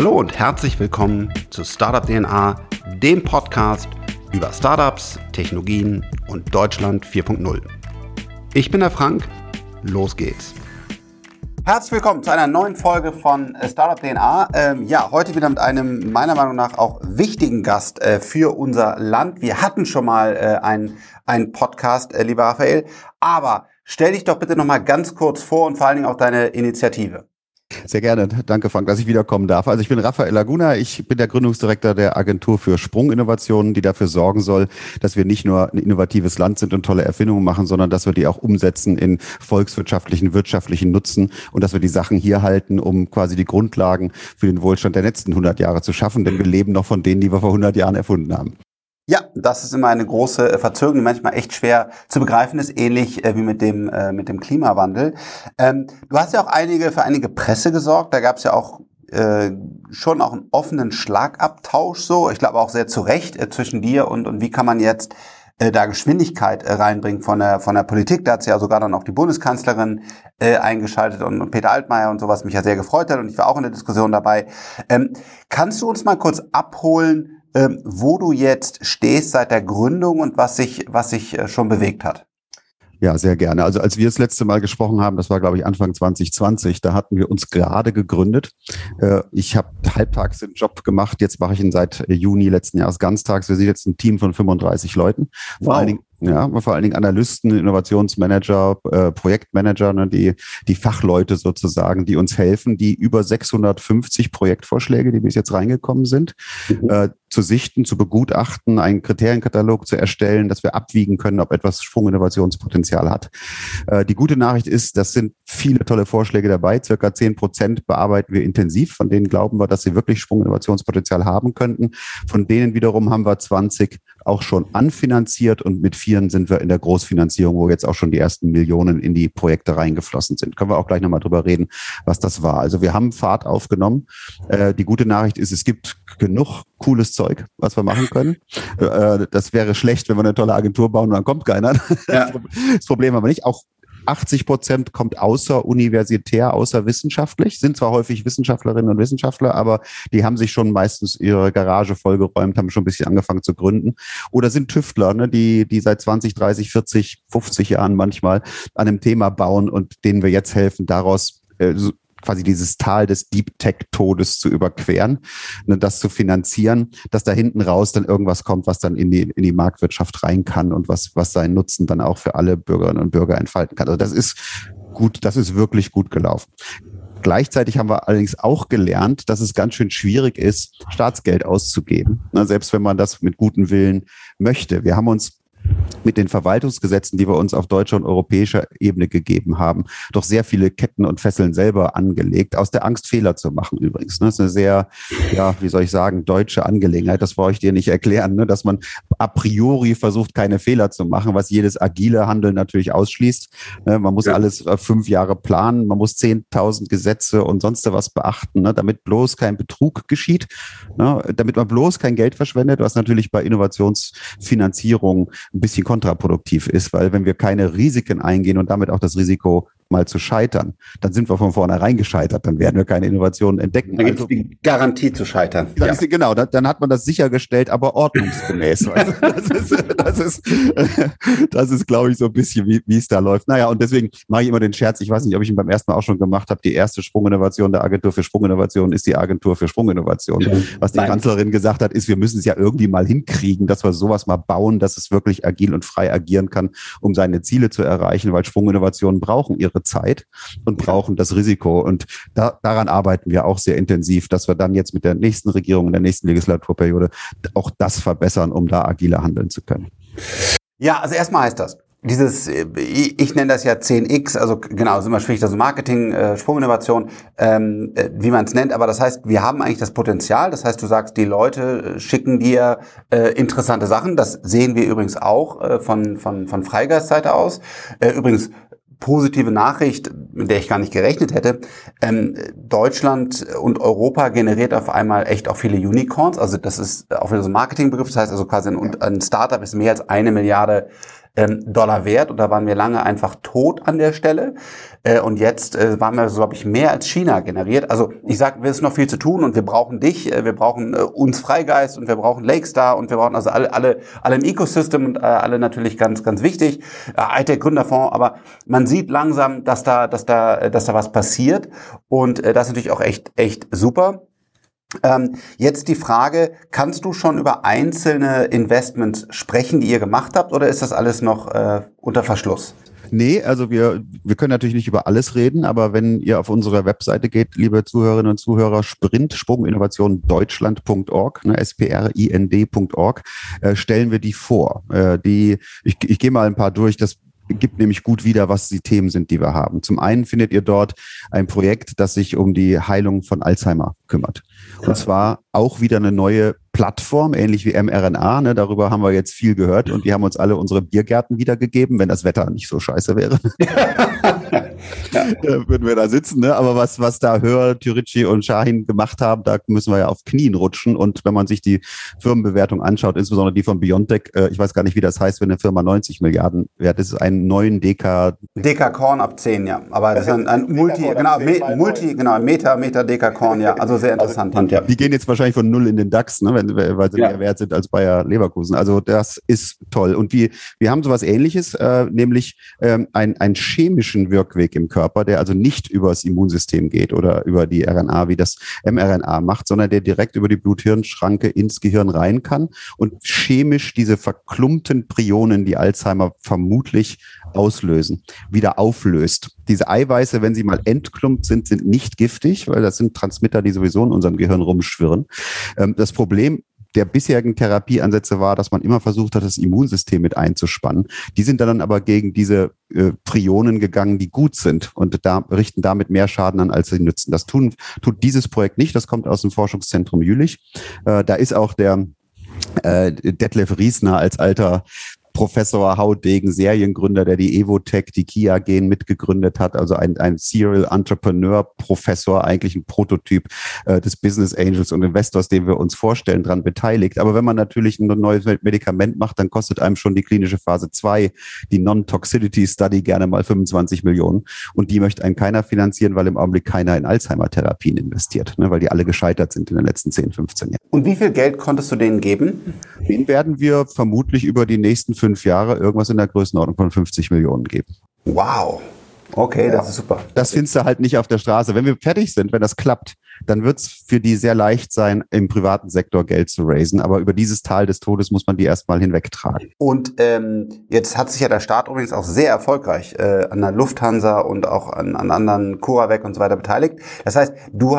Hallo und herzlich willkommen zu Startup DNA, dem Podcast über Startups, Technologien und Deutschland 4.0. Ich bin der Frank, los geht's. Herzlich willkommen zu einer neuen Folge von äh, Startup DNA. Ähm, ja, heute wieder mit einem meiner Meinung nach auch wichtigen Gast äh, für unser Land. Wir hatten schon mal äh, einen, einen Podcast, äh, lieber Raphael, aber stell dich doch bitte noch mal ganz kurz vor und vor allen Dingen auch deine Initiative. Sehr gerne. Danke, Frank, dass ich wiederkommen darf. Also ich bin Raphael Laguna. Ich bin der Gründungsdirektor der Agentur für Sprunginnovationen, die dafür sorgen soll, dass wir nicht nur ein innovatives Land sind und tolle Erfindungen machen, sondern dass wir die auch umsetzen in volkswirtschaftlichen, wirtschaftlichen Nutzen und dass wir die Sachen hier halten, um quasi die Grundlagen für den Wohlstand der letzten 100 Jahre zu schaffen. Denn wir leben noch von denen, die wir vor 100 Jahren erfunden haben. Ja, das ist immer eine große äh, Verzögerung, die manchmal echt schwer zu begreifen ist, ähnlich äh, wie mit dem, äh, mit dem Klimawandel. Ähm, du hast ja auch einige für einige Presse gesorgt. Da gab es ja auch äh, schon auch einen offenen Schlagabtausch so. Ich glaube auch sehr zu Recht äh, zwischen dir und, und wie kann man jetzt äh, da Geschwindigkeit reinbringen von der, von der Politik. Da hat sich ja sogar dann auch die Bundeskanzlerin äh, eingeschaltet und, und Peter Altmaier und sowas mich ja sehr gefreut hat und ich war auch in der Diskussion dabei. Ähm, kannst du uns mal kurz abholen, ähm, wo du jetzt stehst seit der Gründung und was sich, was sich äh, schon bewegt hat. Ja, sehr gerne. Also als wir das letzte Mal gesprochen haben, das war, glaube ich, Anfang 2020, da hatten wir uns gerade gegründet. Äh, ich habe halbtags den Job gemacht, jetzt mache ich ihn seit Juni letzten Jahres ganztags. Wir sind jetzt ein Team von 35 Leuten. Vor wow. allen Dingen ja, vor allen Dingen Analysten, Innovationsmanager, äh, Projektmanager, ne, die, die Fachleute sozusagen, die uns helfen, die über 650 Projektvorschläge, die bis jetzt reingekommen sind, mhm. äh, zu sichten, zu begutachten, einen Kriterienkatalog zu erstellen, dass wir abwiegen können, ob etwas Sprunginnovationspotenzial hat. Äh, die gute Nachricht ist, das sind viele tolle Vorschläge dabei. Circa 10 Prozent bearbeiten wir intensiv. Von denen glauben wir, dass sie wirklich Sprunginnovationspotenzial haben könnten. Von denen wiederum haben wir 20 auch schon anfinanziert und mit vieren sind wir in der Großfinanzierung, wo jetzt auch schon die ersten Millionen in die Projekte reingeflossen sind. Können wir auch gleich nochmal drüber reden, was das war. Also wir haben Fahrt aufgenommen. Äh, die gute Nachricht ist, es gibt genug cooles Zeug, was wir machen können. Äh, das wäre schlecht, wenn wir eine tolle Agentur bauen und dann kommt keiner. Ja. Das Problem aber nicht. Auch 80 Prozent kommt außer universitär, außer wissenschaftlich, sind zwar häufig Wissenschaftlerinnen und Wissenschaftler, aber die haben sich schon meistens ihre Garage vollgeräumt, haben schon ein bisschen angefangen zu gründen. Oder sind Tüftler, ne, die, die seit 20, 30, 40, 50 Jahren manchmal an einem Thema bauen und denen wir jetzt helfen, daraus äh, quasi dieses Tal des Deep Tech Todes zu überqueren, ne, das zu finanzieren, dass da hinten raus dann irgendwas kommt, was dann in die, in die Marktwirtschaft rein kann und was, was seinen Nutzen dann auch für alle Bürgerinnen und Bürger entfalten kann. Also das ist gut, das ist wirklich gut gelaufen. Gleichzeitig haben wir allerdings auch gelernt, dass es ganz schön schwierig ist, Staatsgeld auszugeben, ne, selbst wenn man das mit gutem Willen möchte. Wir haben uns mit den Verwaltungsgesetzen, die wir uns auf deutscher und europäischer Ebene gegeben haben, doch sehr viele Ketten und Fesseln selber angelegt, aus der Angst Fehler zu machen übrigens. Das ist eine sehr, ja, wie soll ich sagen, deutsche Angelegenheit. Das brauche ich dir nicht erklären, ne? dass man a priori versucht, keine Fehler zu machen, was jedes agile Handeln natürlich ausschließt. Ne? Man muss ja. alles äh, fünf Jahre planen, man muss 10.000 Gesetze und sonst was beachten, ne? damit bloß kein Betrug geschieht, damit man bloß kein Geld verschwendet, was natürlich bei Innovationsfinanzierung ein bisschen kontraproduktiv ist, weil wenn wir keine Risiken eingehen und damit auch das Risiko mal zu scheitern, dann sind wir von vornherein gescheitert, dann werden wir keine Innovationen entdecken. Dann also, die Garantie zu scheitern. Ja. Ist, genau, dann, dann, hat man das sichergestellt, aber ordnungsgemäß. also das ist, das ist, das ist glaube ich, so ein bisschen, wie, wie es da läuft. Naja, und deswegen mache ich immer den Scherz, ich weiß nicht, ob ich ihn beim ersten Mal auch schon gemacht habe, die erste Sprunginnovation der Agentur für Sprunginnovation ist die Agentur für Sprunginnovation. Ja. Was die Nein. Kanzlerin gesagt hat, ist, wir müssen es ja irgendwie mal hinkriegen, dass wir sowas mal bauen, dass es wirklich agil und frei agieren kann, um seine Ziele zu erreichen, weil Sprunginnovationen brauchen ihre ihre Zeit und brauchen das Risiko. Und da, daran arbeiten wir auch sehr intensiv, dass wir dann jetzt mit der nächsten Regierung in der nächsten Legislaturperiode auch das verbessern, um da agiler handeln zu können. Ja, also erstmal heißt das, dieses, ich nenne das ja 10x, also genau, ist immer schwierig, das Marketing, äh, Sprunginnovation, ähm, äh, wie man es nennt, aber das heißt, wir haben eigentlich das Potenzial, das heißt, du sagst, die Leute äh, schicken dir äh, interessante Sachen, das sehen wir übrigens auch äh, von, von, von Freigeistseite aus. Äh, übrigens, positive Nachricht, mit der ich gar nicht gerechnet hätte. Ähm, Deutschland und Europa generiert auf einmal echt auch viele Unicorns. Also das ist auch wieder so ein Marketingbegriff. Das heißt also quasi ein, ein Startup ist mehr als eine Milliarde ähm, Dollar wert und da waren wir lange einfach tot an der Stelle. Äh, und jetzt äh, waren wir, so, glaube ich, mehr als China generiert. Also ich sage, wir ist noch viel zu tun und wir brauchen dich, äh, wir brauchen äh, uns Freigeist und wir brauchen Lakestar und wir brauchen also alle, alle, alle im Ecosystem und äh, alle natürlich ganz, ganz wichtig. Äh, IT Gründerfonds, aber man sieht langsam, dass da, dass da, dass da was passiert und äh, das ist natürlich auch echt, echt super. Ähm, jetzt die Frage, kannst du schon über einzelne Investments sprechen, die ihr gemacht habt, oder ist das alles noch äh, unter Verschluss? Nee, also wir, wir können natürlich nicht über alles reden, aber wenn ihr auf unsere Webseite geht, liebe Zuhörerinnen und Zuhörer, Sprint, Sprunginnovation Deutschland.org, ne, S-P-R-I-N-D.org, äh, stellen wir die vor. Äh, die, ich, ich gehe mal ein paar durch, das gibt nämlich gut wieder, was die Themen sind, die wir haben. Zum einen findet ihr dort ein Projekt, das sich um die Heilung von Alzheimer kümmert. Und zwar auch wieder eine neue Plattform, ähnlich wie mRNA. Ne, darüber haben wir jetzt viel gehört und die haben uns alle unsere Biergärten wiedergegeben, wenn das Wetter nicht so scheiße wäre. ja. würden wir da sitzen. Ne? Aber was, was da Hör, Tyrici und Shahin gemacht haben, da müssen wir ja auf Knien rutschen. Und wenn man sich die Firmenbewertung anschaut, insbesondere die von Biontech, äh, ich weiß gar nicht, wie das heißt, wenn eine Firma 90 Milliarden wert ist, einen neuen DK. DK Korn ab 10, ja. Aber das ist ein, ein Multi, genau, Me, Multi, genau, Meter, Meter DK Korn, ja. Also sehr interessant. Also, ja. Die gehen jetzt wahrscheinlich von null in den DAX, ne? wenn, weil sie ja. mehr wert sind als Bayer Leverkusen. Also das ist toll. Und wir, wir haben sowas ähnliches, äh, nämlich ähm, ein, einen chemischen Wirkweg im Körper, der also nicht über das Immunsystem geht oder über die RNA, wie das mRNA macht, sondern der direkt über die Blut-Hirn-Schranke ins Gehirn rein kann und chemisch diese verklumpten Prionen, die Alzheimer vermutlich auslösen, wieder auflöst. Diese Eiweiße, wenn sie mal entklumpt sind, sind nicht giftig, weil das sind Transmitter, die sowieso in unserem Gehirn rumschwirren. Ähm, das Problem der bisherigen Therapieansätze war, dass man immer versucht hat, das Immunsystem mit einzuspannen. Die sind dann aber gegen diese äh, Prionen gegangen, die gut sind und da, richten damit mehr Schaden an, als sie nützen. Das tun, tut dieses Projekt nicht. Das kommt aus dem Forschungszentrum Jülich. Äh, da ist auch der äh, Detlef Riesner als alter Professor Haudegen, Seriengründer, der die Evotech, die Kia Gen mitgegründet hat, also ein, ein Serial Entrepreneur Professor, eigentlich ein Prototyp äh, des Business Angels und Investors, den wir uns vorstellen, dran beteiligt. Aber wenn man natürlich ein neues Medikament macht, dann kostet einem schon die klinische Phase 2, die Non-Toxicity Study gerne mal 25 Millionen. Und die möchte einem keiner finanzieren, weil im Augenblick keiner in Alzheimer-Therapien investiert, ne, weil die alle gescheitert sind in den letzten 10, 15 Jahren. Und wie viel Geld konntest du denen geben? Den werden wir vermutlich über die nächsten fünf Jahre irgendwas in der Größenordnung von 50 Millionen geben. Wow. Okay, ja. das ist super. Das findest du halt nicht auf der Straße. Wenn wir fertig sind, wenn das klappt, dann wird es für die sehr leicht sein, im privaten Sektor Geld zu raisen. Aber über dieses Tal des Todes muss man die erstmal hinwegtragen. Und ähm, jetzt hat sich ja der Staat übrigens auch sehr erfolgreich äh, an der Lufthansa und auch an, an anderen CuraVec und so weiter beteiligt. Das heißt, du,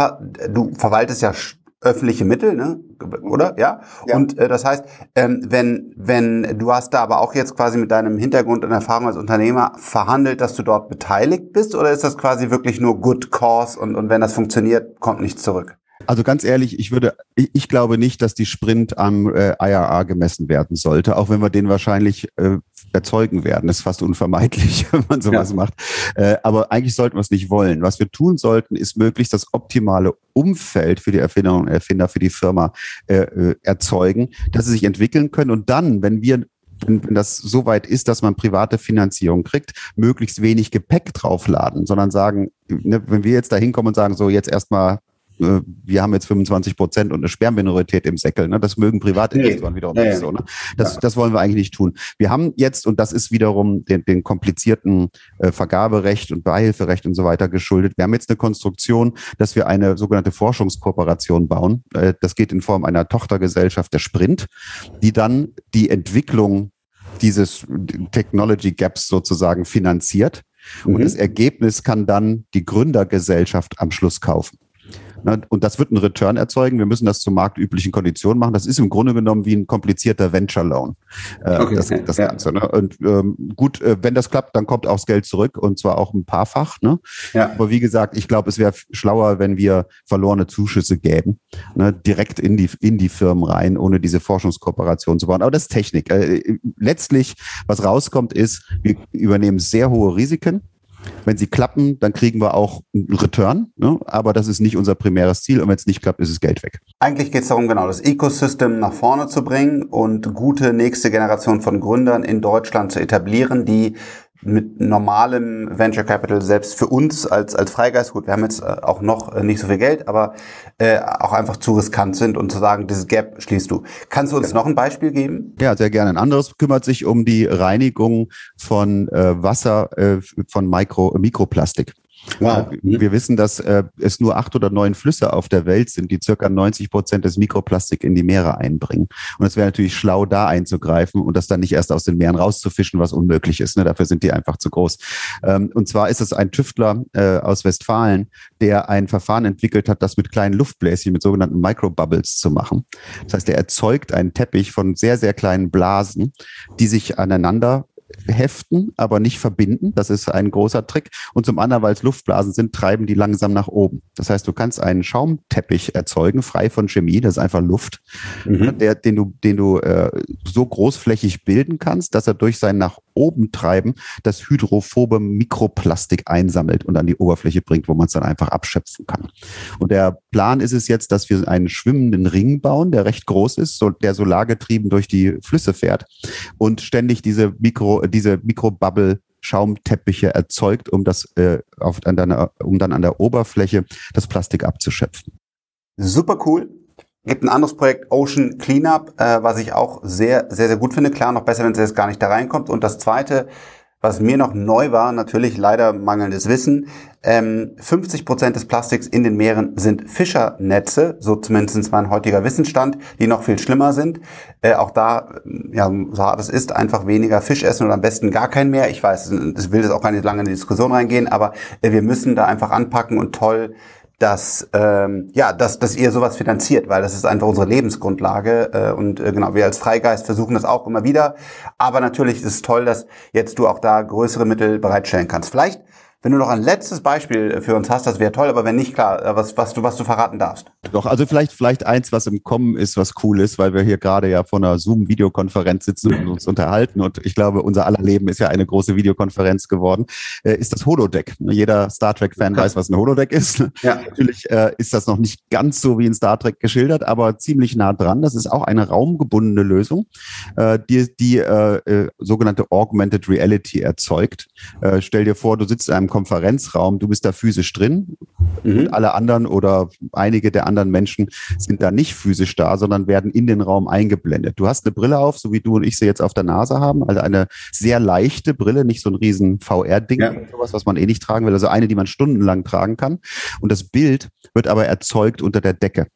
du verwaltest ja öffentliche Mittel, ne? oder? Ja. ja. Und äh, das heißt, ähm, wenn wenn du hast da aber auch jetzt quasi mit deinem Hintergrund und Erfahrung als Unternehmer verhandelt, dass du dort beteiligt bist, oder ist das quasi wirklich nur Good Cause und und wenn das funktioniert, kommt nichts zurück? Also ganz ehrlich, ich würde, ich, glaube nicht, dass die Sprint am äh, IRA gemessen werden sollte, auch wenn wir den wahrscheinlich äh, erzeugen werden. Das ist fast unvermeidlich, wenn man sowas ja. macht. Äh, aber eigentlich sollten wir es nicht wollen. Was wir tun sollten, ist möglichst das optimale Umfeld für die Erfinderinnen und Erfinder, für die Firma äh, äh, erzeugen, dass sie sich entwickeln können. Und dann, wenn wir wenn, wenn das so weit ist, dass man private Finanzierung kriegt, möglichst wenig Gepäck draufladen, sondern sagen, ne, wenn wir jetzt da hinkommen und sagen, so jetzt erstmal äh, wir haben jetzt 25 Prozent und eine Sperrminorität im Säckel. Ne? Das mögen Privatinvestoren nee. wiederum nee. nicht so. Ne? Das, ja. das wollen wir eigentlich nicht tun. Wir haben jetzt, und das ist wiederum den, den komplizierten äh, Vergaberecht und Beihilferecht und so weiter geschuldet, wir haben jetzt eine Konstruktion, dass wir eine sogenannte Forschungskooperation bauen. Äh, das geht in Form einer Tochtergesellschaft der Sprint, die dann die Entwicklung dieses Technology Gaps sozusagen finanziert. Und mhm. das Ergebnis kann dann die Gründergesellschaft am Schluss kaufen. Und das wird einen Return erzeugen. Wir müssen das zu marktüblichen Konditionen machen. Das ist im Grunde genommen wie ein komplizierter Venture Loan. Äh, okay, das, das ja. Ganze. Ne? Und ähm, gut, äh, wenn das klappt, dann kommt auch das Geld zurück und zwar auch ein paarfach. Ne? Ja. Aber wie gesagt, ich glaube, es wäre schlauer, wenn wir verlorene Zuschüsse gäben, ne? direkt in die, in die Firmen rein, ohne diese Forschungskooperation zu bauen. Aber das ist Technik. Äh, letztlich, was rauskommt, ist, wir übernehmen sehr hohe Risiken Wenn sie klappen, dann kriegen wir auch einen Return, ne? aber das ist nicht unser primäres Ziel und wenn es nicht klappt, ist es Geld weg. Eigentlich geht es darum, genau das Ecosystem nach vorne zu bringen und gute nächste Generation von Gründern in Deutschland zu etablieren, die mit normalem Venture Capital selbst für uns als, als Freigeist, gut, wir haben jetzt äh, auch noch äh, nicht so viel Geld, aber äh, auch einfach zu riskant sind und zu sagen, dieses Gap schließt du. Kannst du uns ja. noch ein Beispiel geben? Ja, sehr gerne. Ein anderes kümmert sich um die Reinigung von äh, Wasser äh, von Mikro, Mikroplastik. Wow. Mhm. Wir wissen, dass äh, es nur acht oder neun Flüsse auf der Welt sind, die circa 90 Prozent des Mikroplastik in die Meere einbringen. Und es wäre natürlich schlau, da einzugreifen und das dann nicht erst aus den Meeren rauszufischen, was unmöglich ist. Ne? Dafür sind die einfach zu groß. Ähm, und zwar ist es ein Tüftler äh, aus Westfalen, der ein Verfahren entwickelt hat, das mit kleinen Luftbläschen, mit sogenannten Microbubbles zu machen. Das heißt, er erzeugt einen Teppich von sehr, sehr kleinen Blasen, die sich aneinander heften, aber nicht verbinden. Das ist ein großer Trick. Und zum anderen, weil es Luftblasen sind, treiben die langsam nach oben. Das heißt, du kannst einen Schaumteppich erzeugen, frei von Chemie, das ist einfach Luft, mhm. der, den du, den du äh, so großflächig bilden kannst, dass er durch sein nach oben treiben das hydrophobe Mikroplastik einsammelt und an die Oberfläche bringt, wo man es dann einfach abschöpfen kann. Und der Plan ist es jetzt, dass wir einen schwimmenden Ring bauen, der recht groß ist, so, der solargetrieben durch die Flüsse fährt und ständig diese Mikro, diese Mikrobubble Schaumteppiche erzeugt, um das äh, auf, an deiner, um dann an der Oberfläche das Plastik abzuschöpfen. Super cool. Gibt ein anderes Projekt, Ocean Cleanup, äh, was ich auch sehr, sehr, sehr gut finde. Klar, noch besser, wenn es jetzt gar nicht da reinkommt. Und das zweite, was mir noch neu war, natürlich leider mangelndes Wissen, ähm, 50 Prozent des Plastiks in den Meeren sind Fischernetze, so zumindest mein heutiger Wissensstand, die noch viel schlimmer sind. Äh, auch da, ja, so hart es ist, einfach weniger Fisch essen oder am besten gar keinen mehr. Ich weiß, ich will jetzt auch gar nicht lange in die Diskussion reingehen, aber äh, wir müssen da einfach anpacken und toll dass ähm, ja, dass, dass ihr sowas finanziert, weil das ist einfach unsere Lebensgrundlage äh, und äh, genau wir als Freigeist versuchen das auch immer wieder. Aber natürlich ist es toll, dass jetzt du auch da größere Mittel bereitstellen kannst. Vielleicht wenn du noch ein letztes Beispiel für uns hast, das wäre toll, aber wenn nicht, klar, äh, was, was, du, was du verraten darfst. Doch, also vielleicht, vielleicht eins, was im Kommen ist, was cool ist, weil wir hier gerade ja vor einer Zoom-Videokonferenz sitzen und uns unterhalten und ich glaube, unser aller Leben ist ja eine große Videokonferenz geworden, äh, ist das Holodeck. Jeder Star Trek-Fan weiß, was ein Holodeck ist. Ja. Natürlich äh, ist das noch nicht ganz so wie in Star Trek geschildert, aber ziemlich nah dran. Das ist auch eine raumgebundene Lösung, äh, die, die äh, äh, sogenannte Augmented Reality erzeugt. Äh, stell dir vor, du sitzt in einem Konferenzraum, du bist da physisch drin mhm. und alle anderen oder einige der anderen Menschen sind da nicht physisch da, sondern werden in den Raum eingeblendet. Du hast eine Brille auf, so wie du und ich sie jetzt auf der Nase haben, also eine sehr leichte Brille, nicht so ein riesen VR-Ding, ja. sowas, was man eh nicht tragen will, also eine, die man stundenlang tragen kann. Und das Bild wird aber erzeugt unter der Decke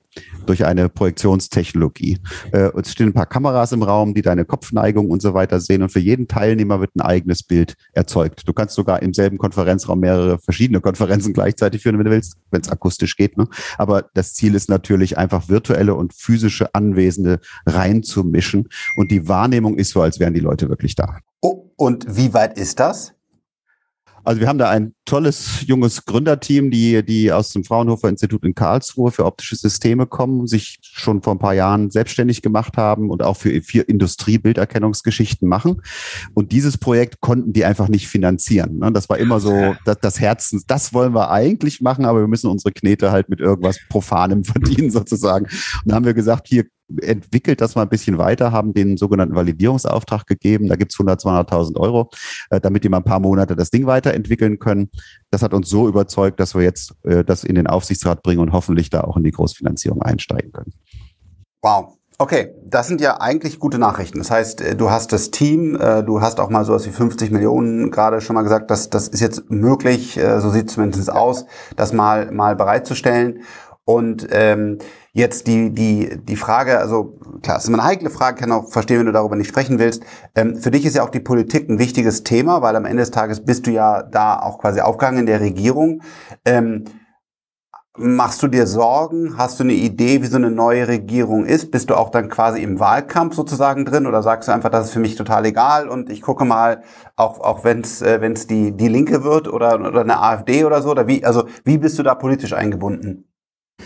durch eine Projektionstechnologie. Äh, es stehen ein paar Kameras im Raum, die deine Kopfneigung und so weiter sehen und für jeden Teilnehmer wird ein eigenes Bild erzeugt. Du kannst sogar im selben Konferenzraum mehrere verschiedene Konferenzen gleichzeitig führen, wenn du willst, wenn es akustisch geht. Ne? Aber das Ziel ist natürlich einfach virtuelle und physische Anwesende reinzumischen und die Wahrnehmung ist so, als wären die Leute wirklich da. Oh, und wie weit ist das? Also wir haben da ein tolles junges Gründerteam, die, die aus dem Fraunhofer Institut in Karlsruhe für optische Systeme kommen, sich schon vor ein paar Jahren selbstständig gemacht haben und auch für, für Industriebilderkennungsgeschichten machen. Und dieses Projekt konnten die einfach nicht finanzieren. Ne? Das war immer so das, das Herzen, das wollen wir eigentlich machen, aber wir müssen unsere Knete halt mit irgendwas Profanem verdienen sozusagen. Und dann haben wir gesagt, hier entwickelt das mal ein bisschen weiter, haben den sogenannten Validierungsauftrag gegeben. Da gibt's 100, 200.000 Euro, äh, damit die mal ein paar Monate das Ding weiterentwickeln können. Das hat uns so überzeugt, dass wir jetzt äh, das in den Aufsichtsrat bringen und hoffentlich da auch in die Großfinanzierung einsteigen können. Wow. Okay, das sind ja eigentlich gute Nachrichten. Das heißt, äh, du hast das Team, du hast auch mal sowas wie 50 Millionen gerade schon mal gesagt, dass das ist jetzt möglich, so sieht es zumindest aus, das mal mal bereitzustellen. Und ähm, jetzt die, die, die Frage, also klar, es ist immer eine heikle Frage, kann auch verstehen, wenn du darüber nicht sprechen willst. Ähm, für dich ist ja auch die Politik ein wichtiges Thema, weil am Ende des Tages bist du ja da auch quasi aufgegangen in der Regierung. Ähm, Machst du dir Sorgen? Hast du eine Idee, wie so eine neue Regierung ist? Bist du auch dann quasi im Wahlkampf sozusagen drin oder sagst du einfach, das ist für mich total egal und ich gucke mal, auch, auch wenn es äh, wenn's die, die Linke wird oder, oder eine AfD oder so? Oder wie, also wie bist du da politisch eingebunden?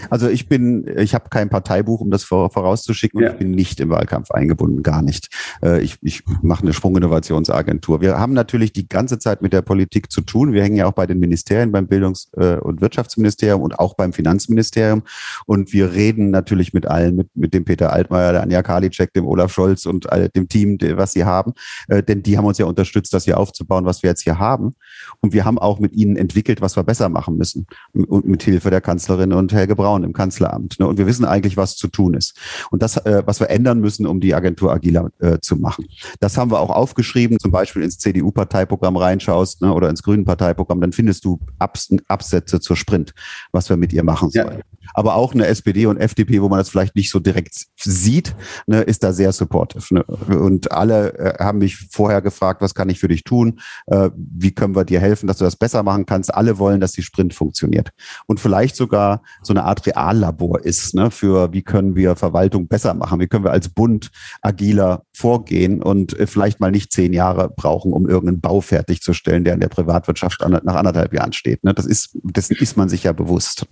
Also ich bin, ich habe kein Parteibuch, um das vorauszuschicken, ja. und ich bin nicht im Wahlkampf eingebunden, gar nicht. Äh, ich, ich mache eine Sprunginnovationsagentur. Wir haben natürlich die ganze Zeit mit der Politik zu tun. Wir hängen ja auch bei den Ministerien, beim Bildungs- äh, und Wirtschaftsministerium und auch beim Finanzministerium. Und wir reden natürlich mit allen, mit, mit dem Peter Altmaier, der Anja Karliczek, dem Olaf Scholz und dem Team, was sie haben. Äh, denn die haben uns ja unterstützt, das hier aufzubauen, was wir jetzt hier haben. Und wir haben auch mit ihnen entwickelt, was wir besser machen müssen. Und mit Hilfe der Kanzlerin und Helge Braun im Kanzleramt. Ne? Und wir wissen eigentlich, was zu tun ist. Und das, äh, was wir ändern müssen, um die Agentur agiler äh, zu machen. Das haben wir auch aufgeschrieben, zum Beispiel ins CDU-Parteiprogramm reinschaust ne, oder ins Grünen Parteiprogramm, dann findest du Abs Absätze zur Sprint, was wir mit ihr machen sollen. Ja. Aber auch eine SPD und FDP, wo man das vielleicht nicht so direkt sieht, ne, ist da sehr supportive. Ne? Und alle äh, haben mich vorher gefragt, was kann ich für dich tun? Äh, wie können wir dir helfen, dass du das besser machen kannst? Alle wollen, dass die Sprint funktioniert. Und vielleicht sogar so eine Art Reallabor ist, ne, für wie können wir Verwaltung besser machen? Wie können wir als Bund agiler vorgehen und äh, vielleicht mal nicht zehn Jahre brauchen, um irgendeinen Bau fertigzustellen, der in der Privatwirtschaft nach anderthalb Jahren steht. Ne? Das ist, dessen ist man sich ja bewusst.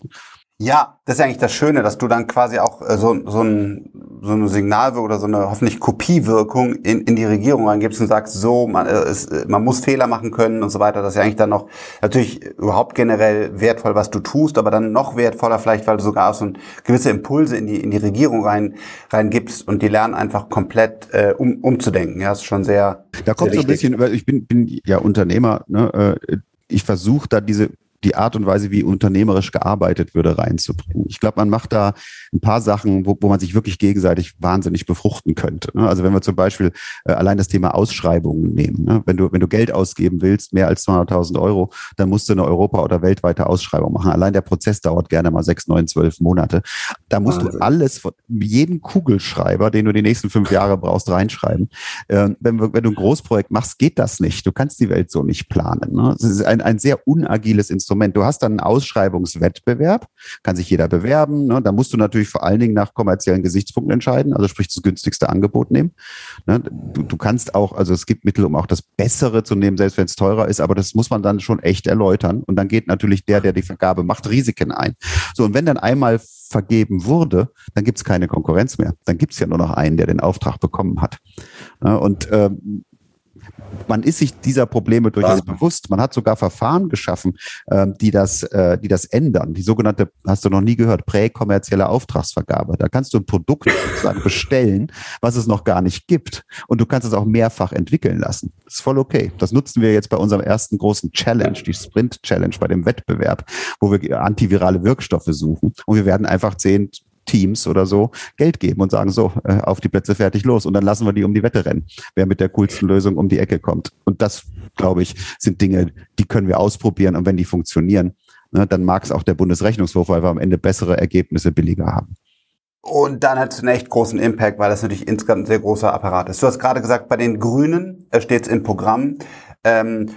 Ja, das ist eigentlich das Schöne, dass du dann quasi auch äh, so, so, ein, so eine Signalwirkung oder so eine hoffentlich Kopiewirkung in, in die Regierung reingibst und sagst, so, man, äh, es, äh, man muss Fehler machen können und so weiter. Das ist ja eigentlich dann noch natürlich überhaupt generell wertvoll, was du tust, aber dann noch wertvoller vielleicht, weil du sogar auch so ein, gewisse Impulse in die, in die Regierung rein, reingibst und die lernen einfach komplett äh, um, umzudenken. Ja, das ist schon sehr. Da kommt sehr so ein bisschen, ich bin, bin ja Unternehmer, ne, ich versuche da diese die Art und Weise, wie unternehmerisch gearbeitet würde, reinzubringen. Ich glaube, man macht da ein paar Sachen, wo, wo man sich wirklich gegenseitig wahnsinnig befruchten könnte. Ne? Also wenn wir zum Beispiel äh, allein das Thema Ausschreibungen nehmen. Ne? Wenn, du, wenn du Geld ausgeben willst, mehr als 200.000 Euro, dann musst du eine Europa- oder weltweite Ausschreibung machen. Allein der Prozess dauert gerne mal sechs, neun, zwölf Monate. Da musst Wahnsinn. du alles, von jeden Kugelschreiber, den du die nächsten fünf Jahre brauchst, reinschreiben. Äh, wenn, wenn du ein Großprojekt machst, geht das nicht. Du kannst die Welt so nicht planen. Ne? Das ist ein, ein sehr unagiles Instrument. Instrument. Du hast dann einen Ausschreibungswettbewerb, kann sich jeder bewerben. Ne? Da musst du natürlich vor allen Dingen nach kommerziellen Gesichtspunkten entscheiden, also sprich das günstigste Angebot nehmen. Ne? Du, du kannst auch, also es gibt Mittel, um auch das Bessere zu nehmen, selbst wenn es teurer ist, aber das muss man dann schon echt erläutern. Und dann geht natürlich der, der die Vergabe macht, Risiken ein. So, und wenn dann einmal vergeben wurde, dann gibt es keine Konkurrenz mehr. Dann gibt es ja nur noch einen, der den Auftrag bekommen hat. Und ähm, man ist sich dieser Probleme durchaus ja. bewusst. Man hat sogar Verfahren geschaffen, ähm, die das, äh, die das ändern. Die sogenannte, hast du noch nie gehört, präkommerzielle Auftragsvergabe. Da kannst du ein Produkt sozusagen bestellen, was es noch gar nicht gibt. Und du kannst es auch mehrfach entwickeln lassen. Das ist voll okay. Das nutzen wir jetzt bei unserem ersten großen Challenge, die Sprint Challenge bei dem Wettbewerb, wo wir antivirale Wirkstoffe suchen. Und wir werden einfach zehn Teams oder so Geld geben und sagen, so, äh, auf die Plätze fertig los. Und dann lassen wir die um die Wette rennen, wer mit der coolsten Lösung um die Ecke kommt. Und das, glaube ich, sind Dinge, die können wir ausprobieren. Und wenn die funktionieren, ne, dann mag es auch der Bundesrechnungshof, weil wir am Ende bessere Ergebnisse billiger haben. Und dann hat es einen echt großen Impact, weil das natürlich insgesamt ein sehr großer Apparat ist. Du hast gerade gesagt, bei den Grünen steht es im Programm, ähm,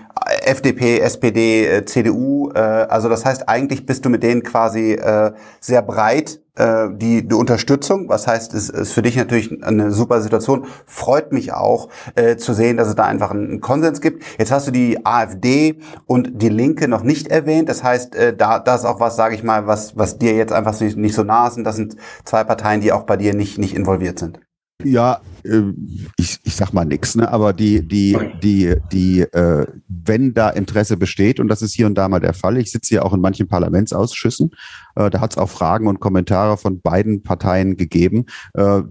FDP, SPD, äh, CDU. Äh, also das heißt, eigentlich bist du mit denen quasi äh, sehr breit äh, die, die Unterstützung. Was heißt, es ist für dich natürlich eine super Situation. Freut mich auch äh, zu sehen, dass es da einfach einen Konsens gibt. Jetzt hast du die AfD und die Linke noch nicht erwähnt. Das heißt, äh, da das ist auch was, sage ich mal, was was dir jetzt einfach nicht, nicht so nah sind. Das sind zwei Parteien, die auch bei dir nicht nicht involviert sind. Ja, äh, ich, ich sag mal nix, ne? aber die, die, die, die, äh, wenn da Interesse besteht, und das ist hier und da mal der Fall, ich sitze ja auch in manchen Parlamentsausschüssen, äh, da hat es auch Fragen und Kommentare von beiden Parteien gegeben. Äh,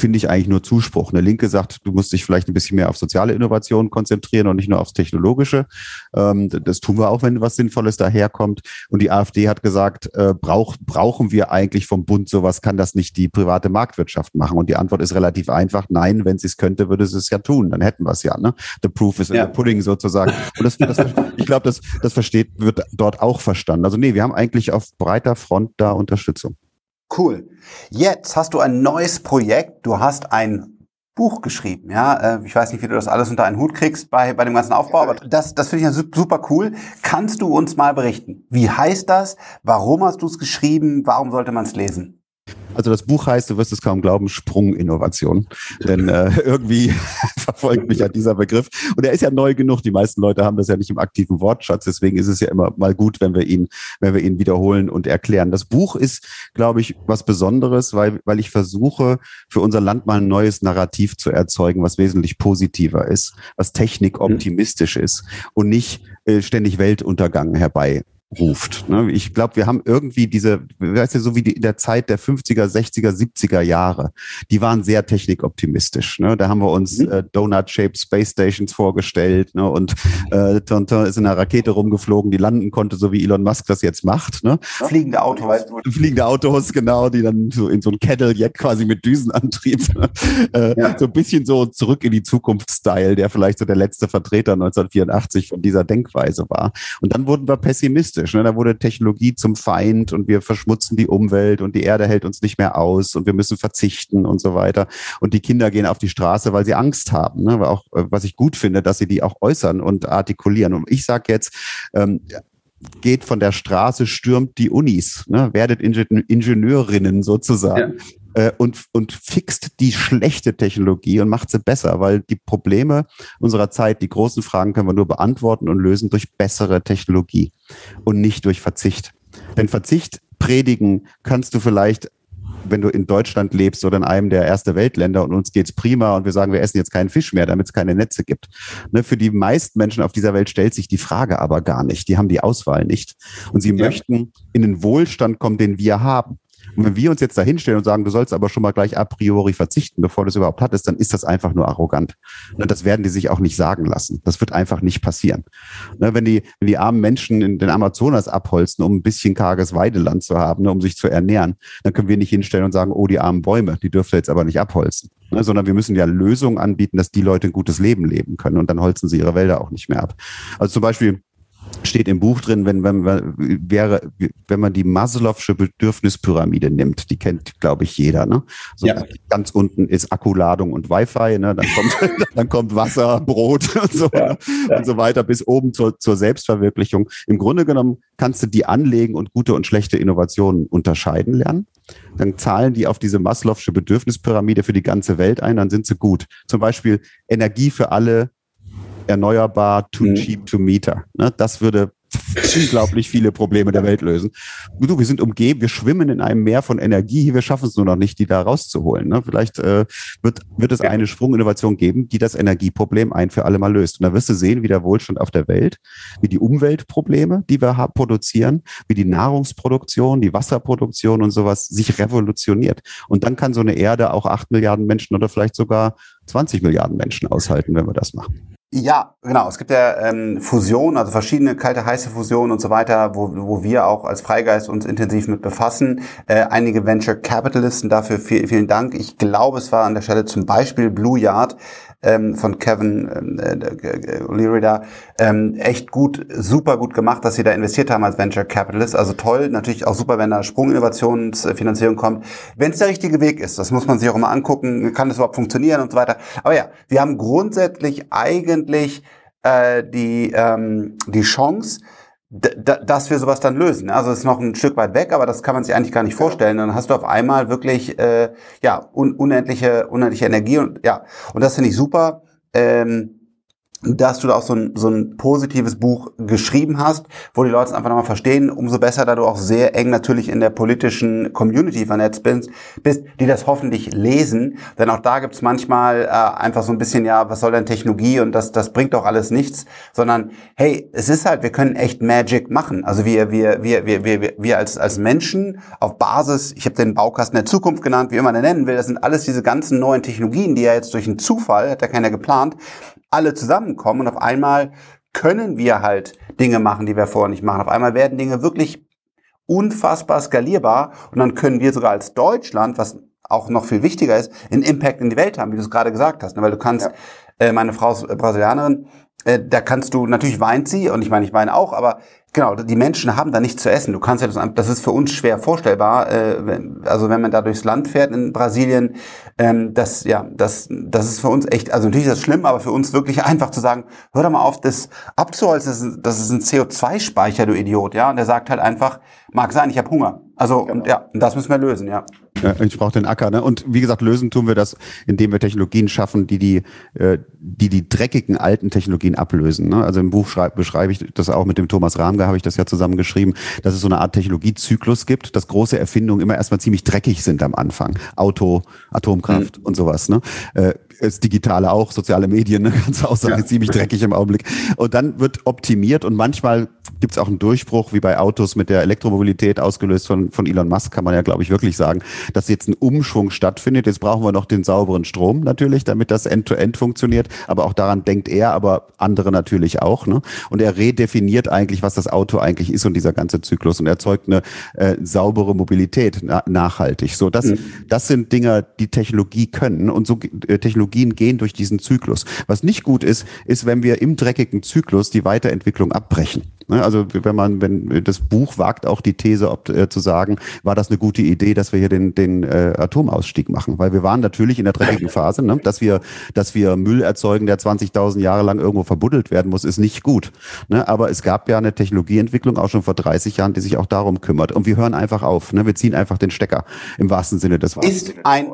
finde ich eigentlich nur Zuspruch. Eine Linke sagt, du musst dich vielleicht ein bisschen mehr auf soziale Innovationen konzentrieren und nicht nur aufs Technologische. Ähm, das tun wir auch, wenn was Sinnvolles daherkommt. Und die AfD hat gesagt, äh, brauch, brauchen wir eigentlich vom Bund sowas? Kann das nicht die private Marktwirtschaft machen? Und die Antwort ist relativ einfach. Nein, wenn sie es könnte, würde sie es ja tun. Dann hätten wir es ja. Ne? The proof is in ja. the pudding sozusagen. Und das, das, ich glaube, das, das versteht, wird dort auch verstanden. Also nee, wir haben eigentlich auf breiter Front da Unterstützung. Cool. Jetzt hast du ein neues Projekt. Du hast ein Buch geschrieben, ja. Äh, ich weiß nicht, wie du das alles unter einen Hut kriegst bei, bei dem ganzen Aufbau, aber das, das finde ich ja super cool. Kannst du uns mal berichten? Wie heißt das? Warum hast du es geschrieben? Warum sollte man es lesen? Also das Buch heißt, du wirst es kaum glauben, Sprunginnovation. Denn äh, irgendwie verfolgt mich ja dieser Begriff. Und er ist ja neu genug. Die meisten Leute haben das ja nicht im aktiven Wortschatz. Deswegen ist es ja immer mal gut, wenn wir ihn, wenn wir ihn wiederholen und erklären. Das Buch ist, glaube ich, was Besonderes, weil, weil ich versuche, für unser Land mal ein neues Narrativ zu erzeugen, was wesentlich positiver ist, was technikoptimistisch ist und nicht äh, ständig Weltuntergang herbei ruft. Ne? Ich glaube, wir haben irgendwie diese, weißt du, so wie die, in der Zeit der 50er, 60er, 70er Jahre, die waren sehr technikoptimistisch. Ne? Da haben wir uns mhm. äh, Donut-Shaped Space Stations vorgestellt ne? und äh, Tonton ist in einer Rakete rumgeflogen, die landen konnte, so wie Elon Musk das jetzt macht. Ne? Fliegende Autos. Fliegende Autos, genau, die dann so in so ein Cadillac quasi mit Düsenantrieb, ne? äh, ja. so ein bisschen so zurück in die Zukunft-Style, der vielleicht so der letzte Vertreter 1984 von dieser Denkweise war. Und dann wurden wir pessimistisch realistisch. Ne? Da wurde Technologie zum Feind und wir verschmutzen die Umwelt und die Erde hält uns nicht mehr aus und wir müssen verzichten und so weiter. Und die Kinder gehen auf die Straße, weil sie Angst haben. Ne? Auch, äh, was ich gut finde, dass sie die auch äußern und artikulieren. Und ich sage jetzt, ähm, geht von der Straße, stürmt die Unis, ne? werdet Ingenieurinnen sozusagen. Ja äh, und, und fixt die schlechte Technologie und macht sie besser, weil die Probleme unserer Zeit, die großen Fragen können wir nur beantworten und lösen durch bessere Technologie und nicht durch Verzicht. Denn Verzicht predigen kannst du vielleicht wenn du in Deutschland lebst oder in einem der erste Weltländer und uns geht's prima und wir sagen, wir essen jetzt keinen Fisch mehr, damit es keine Netze gibt. Ne, für die meisten Menschen auf dieser Welt stellt sich die Frage aber gar nicht. Die haben die Auswahl nicht. Und sie ja. möchten in den Wohlstand kommen, den wir haben. Und wenn wir uns jetzt da hinstellen und sagen, du sollst aber schon mal gleich a priori verzichten, bevor du es überhaupt hattest, dann ist das einfach nur arrogant. Und das werden die sich auch nicht sagen lassen. Das wird einfach nicht passieren. Ne, wenn die, wenn die armen Menschen in den Amazonas abholzen, um ein bisschen karges Weideland zu haben, ne, um sich zu ernähren, dann können wir nicht hinstellen und sagen, oh, die armen Bäume, die dürfen jetzt aber nicht abholzen. Ne, sondern wir müssen ja Lösungen anbieten, dass die Leute ein gutes Leben leben können und dann holzen sie ihre Wälder auch nicht mehr ab. Also zum Beispiel, steht im Buch drin, wenn, wenn, wäre, wenn man die Maslow'sche Bedürfnispyramide nimmt, die kennt, glaube ich, jeder. Ne? So ja. Ganz unten ist Akkuladung und Wi-Fi, ne? dann, kommt, dann kommt Wasser, Brot und so, ja, ja. und so weiter bis oben zur, zur Selbstverwirklichung. Im Grunde genommen kannst du die anlegen und gute und schlechte Innovationen unterscheiden lernen. Dann zahlen die auf diese Maslow'sche Bedürfnispyramide für die ganze Welt ein, dann sind sie gut. Zum Beispiel Energie für alle erneuerbar, too mhm. cheap to meter. Ne? Das würde unglaublich viele Probleme der Welt lösen. Du, wir sind umgeben, wir schwimmen in einem Meer von Energie, wir schaffen es nur noch nicht, die da rauszuholen. Ne? Vielleicht äh, wird, wird es eine Sprunginnovation geben, die das Energieproblem ein für alle Mal löst. Und da wirst du sehen, wie der Wohlstand auf der Welt, wie die Umweltprobleme, die wir haben, produzieren, wie die Nahrungsproduktion, die Wasserproduktion und sowas sich revolutioniert. Und dann kann so eine Erde auch acht Milliarden Menschen oder vielleicht sogar 20 Milliarden Menschen aushalten, wenn wir das machen. Ja, genau. Es gibt ja ähm, Fusionen, also verschiedene kalte, heiße Fusionen und so weiter, wo, wo wir auch als Freigeist uns intensiv mit befassen. Äh, einige Venture Capitalisten dafür viel, vielen Dank. Ich glaube, es war an der Stelle zum Beispiel Blue Yard, ähm, von Kevin ähm, äh, O'Leary da ähm, echt gut, super gut gemacht, dass sie da investiert haben als Venture Capitalist. Also toll, natürlich auch super, wenn da Sprunginnovationsfinanzierung kommt. Wenn es der richtige Weg ist, das muss man sich auch immer angucken, kann das überhaupt funktionieren und so weiter. Aber ja, wir haben grundsätzlich eigentlich äh, die, ähm, die Chance, dass wir sowas dann lösen. Also es ist noch ein Stück weit weg, aber das kann man sich eigentlich gar nicht vorstellen. Dann hast du auf einmal wirklich äh, ja un unendliche unendliche Energie und ja und das finde ich super. Ähm, dass du da auch so ein, so ein positives Buch geschrieben hast, wo die Leute es einfach nochmal verstehen, umso besser, da du auch sehr eng natürlich in der politischen Community vernetzt bist, bist die das hoffentlich lesen. Denn auch da gibt's manchmal äh, einfach so ein bisschen, ja, was soll denn Technologie und das, das bringt doch alles nichts, sondern hey, es ist halt, wir können echt Magic machen. Also wir, wir, wir, wir, wir, wir als, als Menschen auf Basis, ich habe den Baukasten der Zukunft genannt, wie immer man nennen will, das sind alles diese ganzen neuen Technologien, die ja jetzt durch einen Zufall, hat ja keiner geplant, alle zusammenkommen und auf einmal können wir halt Dinge machen, die wir vorher nicht machen. Auf einmal werden Dinge wirklich unfassbar skalierbar und dann können wir sogar als Deutschland, was auch noch viel wichtiger ist, einen Impact in die Welt haben, wie du es gerade gesagt hast. Ne? Weil du kannst, Äh, meine Frau ist Brasilianerin. Äh, da kannst du, natürlich weint sie, und ich meine, ich weine auch, aber Genau, die Menschen haben da nichts zu essen. Du kannst ja das, das ist für uns schwer vorstellbar. Äh, also wenn man da durchs Land fährt in Brasilien, ähm, das ja, das das ist für uns echt. Also natürlich ist das schlimm, aber für uns wirklich einfach zu sagen, hör doch mal auf, das abzuholzen. Das ist, ein CO2-Speicher, du Idiot, ja. Und der sagt halt einfach, mag sein, ich habe Hunger. Also genau. und ja, das müssen wir lösen, ja. Ich brauche den Acker. Ne? Und wie gesagt, lösen tun wir das, indem wir Technologien schaffen, die die, äh, die, die dreckigen alten Technologien ablösen. Ne? Also im Buch schreib, beschreibe ich das auch mit dem Thomas Habe ich das ja zusammen geschrieben, dass es so eine Art Technologiezyklus gibt, dass große Erfindungen immer erstmal ziemlich dreckig sind am Anfang. Auto, Atomkraft mhm. und sowas. Ne? Äh, das Digitale auch, soziale Medien, ne? kannst du auch sagen, ja. ziemlich dreckig im Augenblick. Und dann wird optimiert und manchmal gibt es auch einen Durchbruch, wie bei Autos mit der Elektromobilität, ausgelöst von, von Elon Musk, kann man ja, glaube ich, wirklich sagen, dass jetzt ein Umschwung stattfindet. Jetzt brauchen wir noch den sauberen Strom natürlich, damit das End-to-End -End funktioniert. Aber auch daran denkt er, aber andere natürlich auch. Ne? Und er redefiniert eigentlich, was das Auto eigentlich ist und dieser ganze Zyklus und erzeugt eine äh, saubere Mobilität na nachhaltig. So, das, mhm. das sind Dinge, die Technologie können und so äh, Technologien gehen durch diesen Zyklus. Was nicht gut ist, ist, wenn wir im dreckigen Zyklus die Weiterentwicklung abbrechen. Ne? Also wenn man, wenn das Buch wagt auch die These ob, äh, zu sagen, war das eine gute Idee, dass wir hier den, den äh, Atomausstieg machen? Weil wir waren natürlich in der dreckigen Phase, ne? dass wir, dass wir Müll erzeugen, der 20.000 Jahre lang irgendwo verbuddelt werden muss, ist nicht gut. Ne? Aber es gab ja eine Technologieentwicklung auch schon vor 30 Jahren, die sich auch darum kümmert. Und wir hören einfach auf. Ne? Wir ziehen einfach den Stecker im wahrsten Sinne des Wortes. Ist ein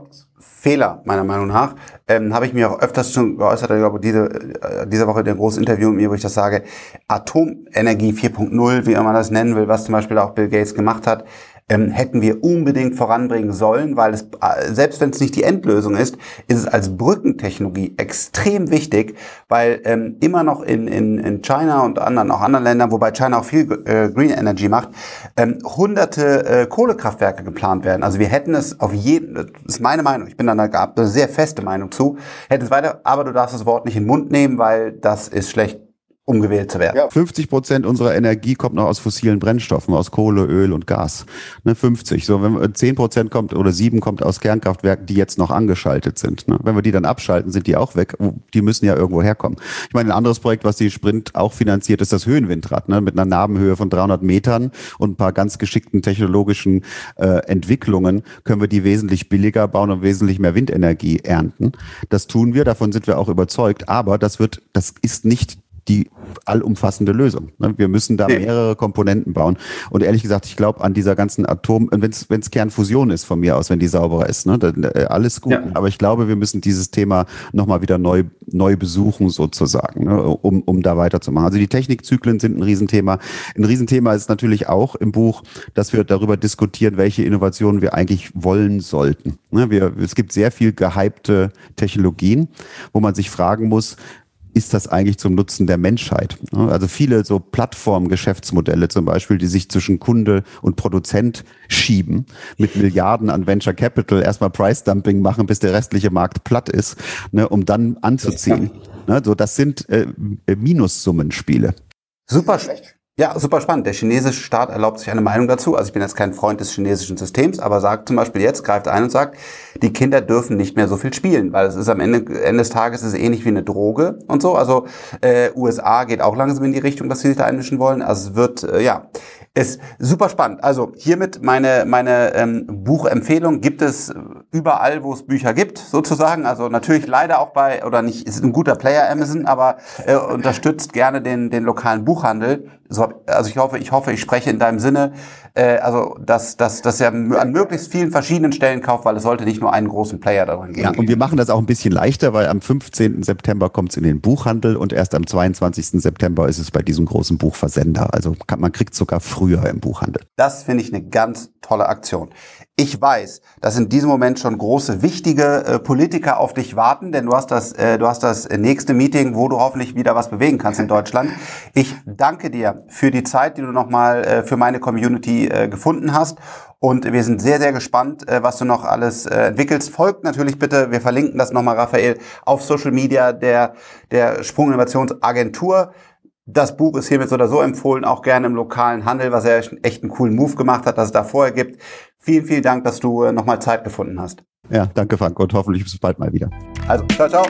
Fehler, meiner Meinung nach. Ähm, Habe ich mir auch öfters schon geäußert, ich glaube, diese, äh, diese Woche in einem großen Interview mit mir, wo ich das sage, Atomenergie 4.0, wie man das nennen will, was zum Beispiel auch Bill Gates gemacht hat, ähm, hätten wir unbedingt voranbringen sollen, weil es, äh, selbst wenn es nicht die Endlösung ist, ist es als Brückentechnologie extrem wichtig, weil ähm, immer noch in, in, in China und anderen, auch anderen Ländern, wobei China auch viel äh, Green Energy macht, ähm, hunderte äh, Kohlekraftwerke geplant werden. Also wir hätten es auf jeden, das ist meine Meinung, ich bin da eine sehr feste Meinung zu, hätten es weiter, aber du darfst das Wort nicht in den Mund nehmen, weil das ist schlecht um gewählt zu werden. Ja. 50 Prozent unserer Energie kommt noch aus fossilen Brennstoffen, aus Kohle, Öl und Gas. Ne, 50. So, wenn 10 Prozent kommt oder 7 kommt aus Kernkraftwerken, die jetzt noch angeschaltet sind. Ne? Wenn wir die dann abschalten, sind die auch weg. Die müssen ja irgendwo herkommen. Ich meine, ein anderes Projekt, was die Sprint auch finanziert, ist das Höhenwindrad, ne? mit einer Nabenhöhe von 300 Metern und ein paar ganz geschickten technologischen äh, Entwicklungen können wir die wesentlich billiger bauen und wesentlich mehr Windenergie ernten. Das tun wir, davon sind wir auch überzeugt. Aber das wird, das ist nicht die allumfassende Lösung. Ne? Wir müssen da mehrere Komponenten bauen. Und ehrlich gesagt, ich glaube an dieser ganzen Atom, wenn es Kernfusion ist von mir aus, wenn die sauberer ist, ne? Dann, äh, alles gut. Ja. Aber ich glaube, wir müssen dieses Thema nochmal wieder neu, neu besuchen sozusagen, ne? um, um da weiterzumachen. Also die Technikzyklen sind ein Riesenthema. Ein Riesenthema ist natürlich auch im Buch, dass wir darüber diskutieren, welche Innovationen wir eigentlich wollen sollten. Ne? Wir, es gibt sehr viel gehypte Technologien, wo man sich fragen muss, ist das eigentlich zum Nutzen der Menschheit? Also viele so Plattformgeschäftsmodelle zum Beispiel, die sich zwischen Kunde und Produzent schieben, mit Milliarden an Venture Capital erstmal Price Dumping machen, bis der restliche Markt platt ist, ne, um dann anzuziehen. Ne, so, das sind äh, Minussummenspiele. Super schlecht. Ja, super spannend. Der chinesische Staat erlaubt sich eine Meinung dazu. Also ich bin jetzt kein Freund des chinesischen Systems, aber sagt zum Beispiel jetzt, greift ein und sagt, die Kinder dürfen nicht mehr so viel spielen, weil es ist am Ende, Ende des Tages ist ähnlich wie eine Droge und so. Also äh, USA geht auch langsam in die Richtung, dass sie sich da einmischen wollen. Also es wird, äh, ja, ist super spannend. Also hiermit meine, meine ähm, Buchempfehlung gibt es überall, wo es Bücher gibt, sozusagen. Also natürlich leider auch bei, oder nicht, ist ein guter Player Amazon, aber äh, unterstützt gerne den, den lokalen Buchhandel. So, also ich hoffe, ich hoffe, ich spreche in deinem Sinne, äh, also dass, dass, dass er an möglichst vielen verschiedenen Stellen kauft, weil es sollte nicht nur einen großen Player darin geben. Ja, und wir machen das auch ein bisschen leichter, weil am 15. September kommt es in den Buchhandel und erst am 22. September ist es bei diesem großen Buchversender. Also kann, man kriegt sogar früher im Buchhandel. Das finde ich eine ganz tolle Aktion. Ich weiß, dass in diesem Moment schon große, wichtige äh, Politiker auf dich warten, denn du hast das, äh, du hast das nächste Meeting, wo du hoffentlich wieder was bewegen kannst in Deutschland. Ich danke dir für die Zeit, die du nochmal äh, für meine Community äh, gefunden hast. Und wir sind sehr, sehr gespannt, äh, was du noch alles äh, entwickelst. Folgt natürlich bitte, wir verlinken das nochmal, Raphael, auf Social Media der, der Sprung Innovationsagentur. Das Buch ist hiermit so oder so empfohlen, auch gerne im lokalen Handel, was er echt einen coolen Move gemacht hat, dass es da vorher gibt. Vielen, vielen Dank, dass du äh, nochmal Zeit gefunden hast. Ja, danke Frank und hoffentlich bis bald mal wieder. Also, ciao, ciao.